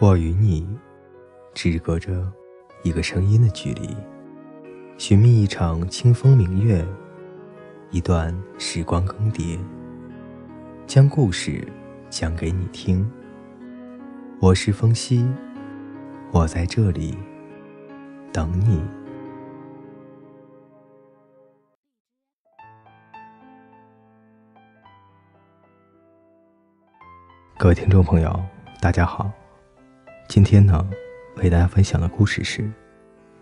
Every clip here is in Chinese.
我与你只隔着一个声音的距离，寻觅一场清风明月，一段时光更迭，将故事讲给你听。我是风夕，我在这里等你。各位听众朋友，大家好。今天呢，为大家分享的故事是《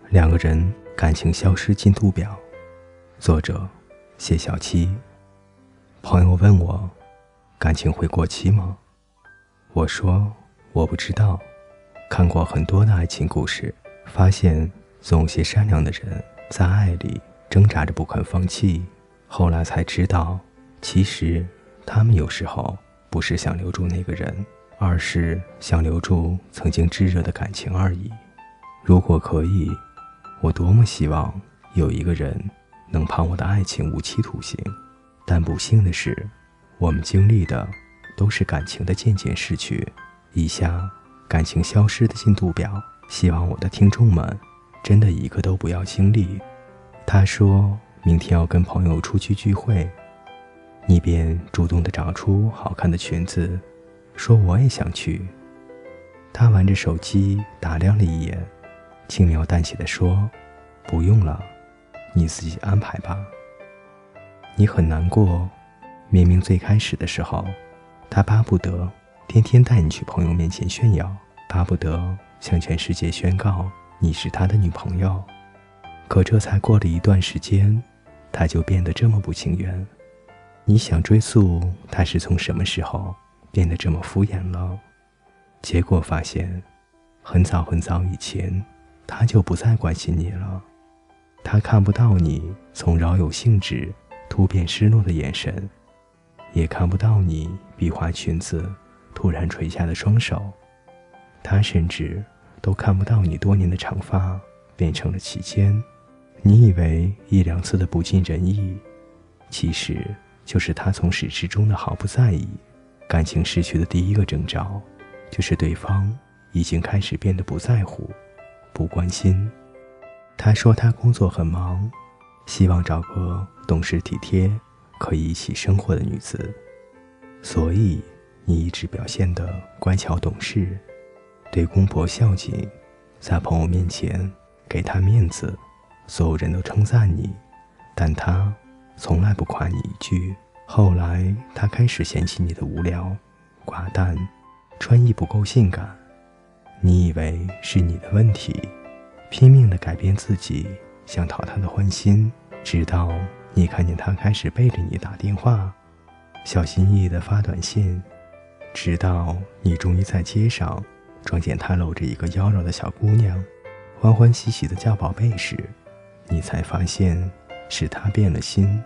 两个人感情消失进度表》，作者谢小七。朋友问我，感情会过期吗？我说我不知道。看过很多的爱情故事，发现总有些善良的人在爱里挣扎着不肯放弃，后来才知道，其实他们有时候。不是想留住那个人，二是想留住曾经炙热的感情而已。如果可以，我多么希望有一个人能判我的爱情无期徒刑。但不幸的是，我们经历的都是感情的渐渐逝去。以下感情消失的进度表，希望我的听众们真的一个都不要经历。他说明天要跟朋友出去聚会。你便主动地找出好看的裙子，说我也想去。他玩着手机打量了一眼，轻描淡写的说：“不用了，你自己安排吧。”你很难过，明明最开始的时候，他巴不得天天带你去朋友面前炫耀，巴不得向全世界宣告你是他的女朋友。可这才过了一段时间，他就变得这么不情愿。你想追溯他是从什么时候变得这么敷衍了？结果发现，很早很早以前，他就不再关心你了。他看不到你从饶有兴致突变失落的眼神，也看不到你比划裙子突然垂下的双手。他甚至都看不到你多年的长发变成了齐肩。你以为一两次的不尽人意，其实……就是他从始至终的毫不在意，感情失去的第一个征兆，就是对方已经开始变得不在乎、不关心。他说他工作很忙，希望找个懂事体贴、可以一起生活的女子，所以你一直表现得乖巧懂事，对公婆孝敬，在朋友面前给他面子，所有人都称赞你，但他。从来不夸你一句。后来他开始嫌弃你的无聊、寡淡，穿衣不够性感。你以为是你的问题，拼命的改变自己，想讨他的欢心。直到你看见他开始背着你打电话，小心翼翼的发短信。直到你终于在街上撞见他搂着一个妖娆的小姑娘，欢欢喜喜的叫宝贝时，你才发现。是他变了心，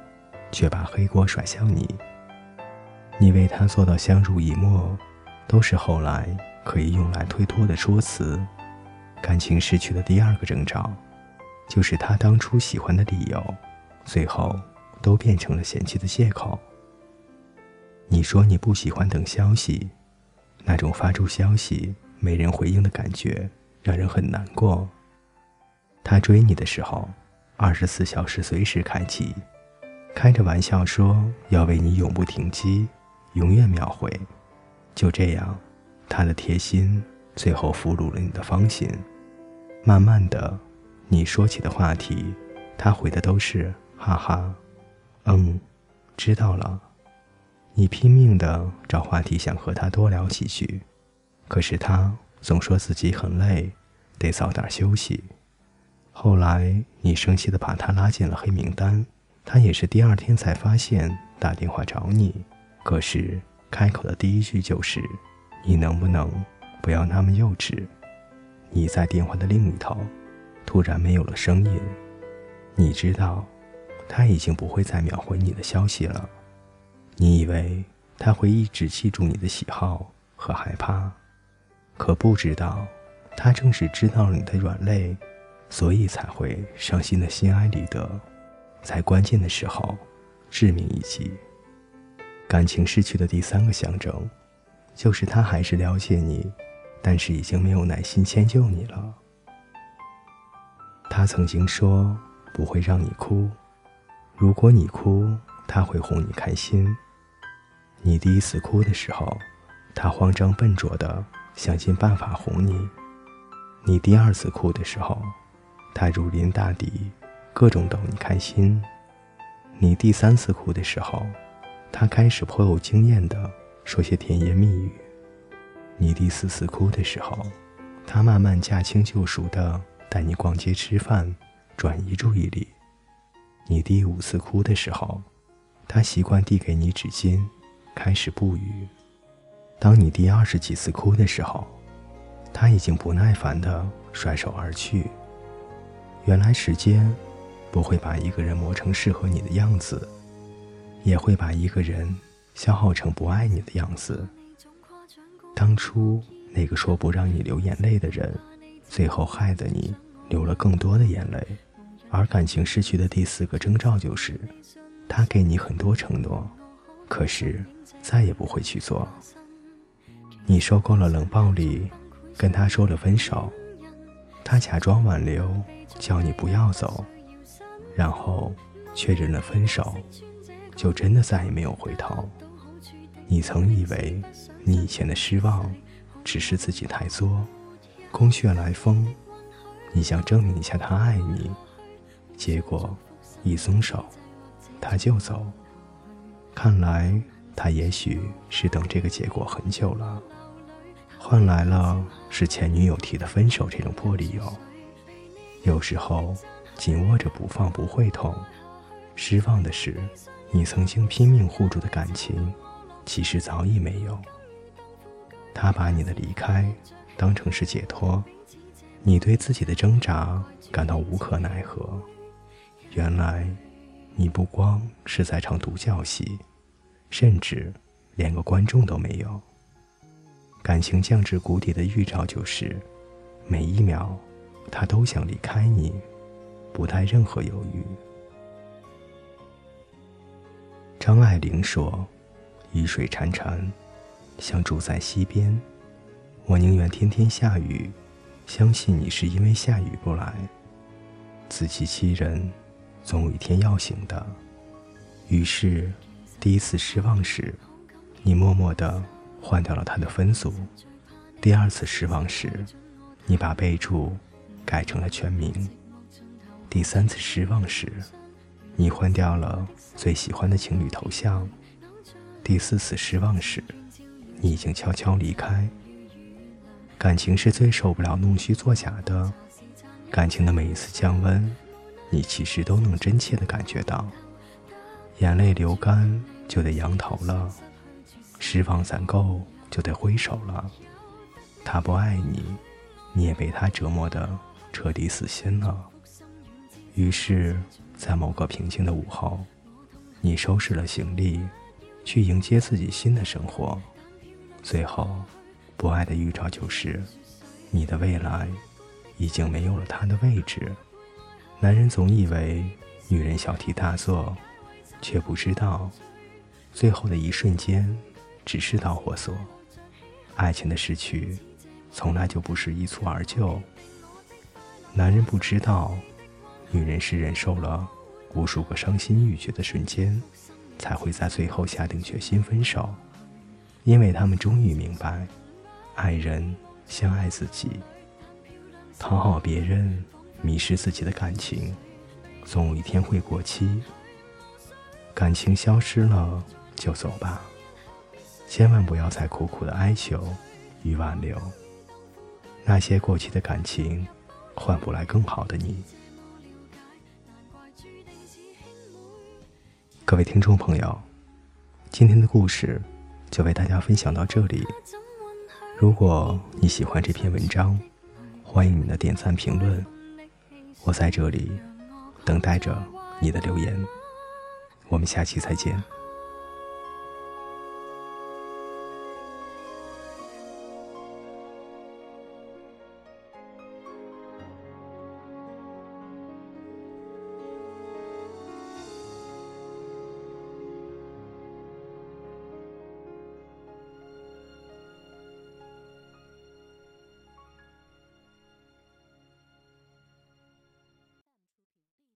却把黑锅甩向你。你为他做到相濡以沫，都是后来可以用来推脱的说辞。感情失去的第二个征兆，就是他当初喜欢的理由，最后都变成了嫌弃的借口。你说你不喜欢等消息，那种发出消息没人回应的感觉，让人很难过。他追你的时候。二十四小时随时开启，开着玩笑说要为你永不停机，永远秒回。就这样，他的贴心最后俘虏了你的芳心。慢慢的，你说起的话题，他回的都是哈哈，嗯，知道了。你拼命的找话题想和他多聊几句，可是他总说自己很累，得早点休息。后来，你生气的把他拉进了黑名单，他也是第二天才发现打电话找你，可是开口的第一句就是：“你能不能不要那么幼稚？”你在电话的另一头，突然没有了声音。你知道，他已经不会再秒回你的消息了。你以为他会一直记住你的喜好和害怕，可不知道，他正是知道了你的软肋。所以才会伤心的心安理得，在关键的时候致命一击。感情失去的第三个象征，就是他还是了解你，但是已经没有耐心迁就你了。他曾经说不会让你哭，如果你哭，他会哄你开心。你第一次哭的时候，他慌张笨拙的想尽办法哄你；你第二次哭的时候，他如临大敌，各种逗你开心；你第三次哭的时候，他开始颇有经验的说些甜言蜜语。你第四次哭的时候，他慢慢驾轻就熟的带你逛街吃饭，转移注意力。你第五次哭的时候，他习惯递给你纸巾，开始不语。当你第二十几次哭的时候，他已经不耐烦的甩手而去。原来时间不会把一个人磨成适合你的样子，也会把一个人消耗成不爱你的样子。当初那个说不让你流眼泪的人，最后害得你流了更多的眼泪。而感情失去的第四个征兆就是，他给你很多承诺，可是再也不会去做。你受够了冷暴力，跟他说了分手，他假装挽留，叫你不要走，然后确认了分手，就真的再也没有回头。你曾以为。你以前的失望，只是自己太作，空穴来风。你想证明一下他爱你，结果一松手，他就走。看来他也许是等这个结果很久了，换来了是前女友提的分手这种破理由。有时候紧握着不放不会痛，失望的是你曾经拼命护住的感情，其实早已没有。他把你的离开当成是解脱，你对自己的挣扎感到无可奈何。原来，你不光是在场独角戏，甚至连个观众都没有。感情降至谷底的预兆就是，每一秒他都想离开你，不带任何犹豫。张爱玲说：“雨水潺潺。”像住在溪边，我宁愿天天下雨，相信你是因为下雨不来。自欺欺人，总有一天要醒的。于是，第一次失望时，你默默地换掉了他的分组；第二次失望时，你把备注改成了全名；第三次失望时，你换掉了最喜欢的情侣头像；第四次失望时，你已经悄悄离开。感情是最受不了弄虚作假的，感情的每一次降温，你其实都能真切的感觉到。眼泪流干就得扬头了，失望攒够就得挥手了。他不爱你，你也被他折磨的彻底死心了。于是，在某个平静的午后，你收拾了行李，去迎接自己新的生活。最后，不爱的预兆就是，你的未来已经没有了他的位置。男人总以为女人小题大做，却不知道，最后的一瞬间只是导火索。爱情的失去，从来就不是一蹴而就。男人不知道，女人是忍受了无数个伤心欲绝的瞬间，才会在最后下定决心分手。因为他们终于明白，爱人像爱自己，讨好别人，迷失自己的感情，总有一天会过期。感情消失了就走吧，千万不要再苦苦的哀求与挽留，那些过期的感情，换不来更好的你。各位听众朋友，今天的故事。就为大家分享到这里。如果你喜欢这篇文章，欢迎你的点赞评论。我在这里等待着你的留言。我们下期再见。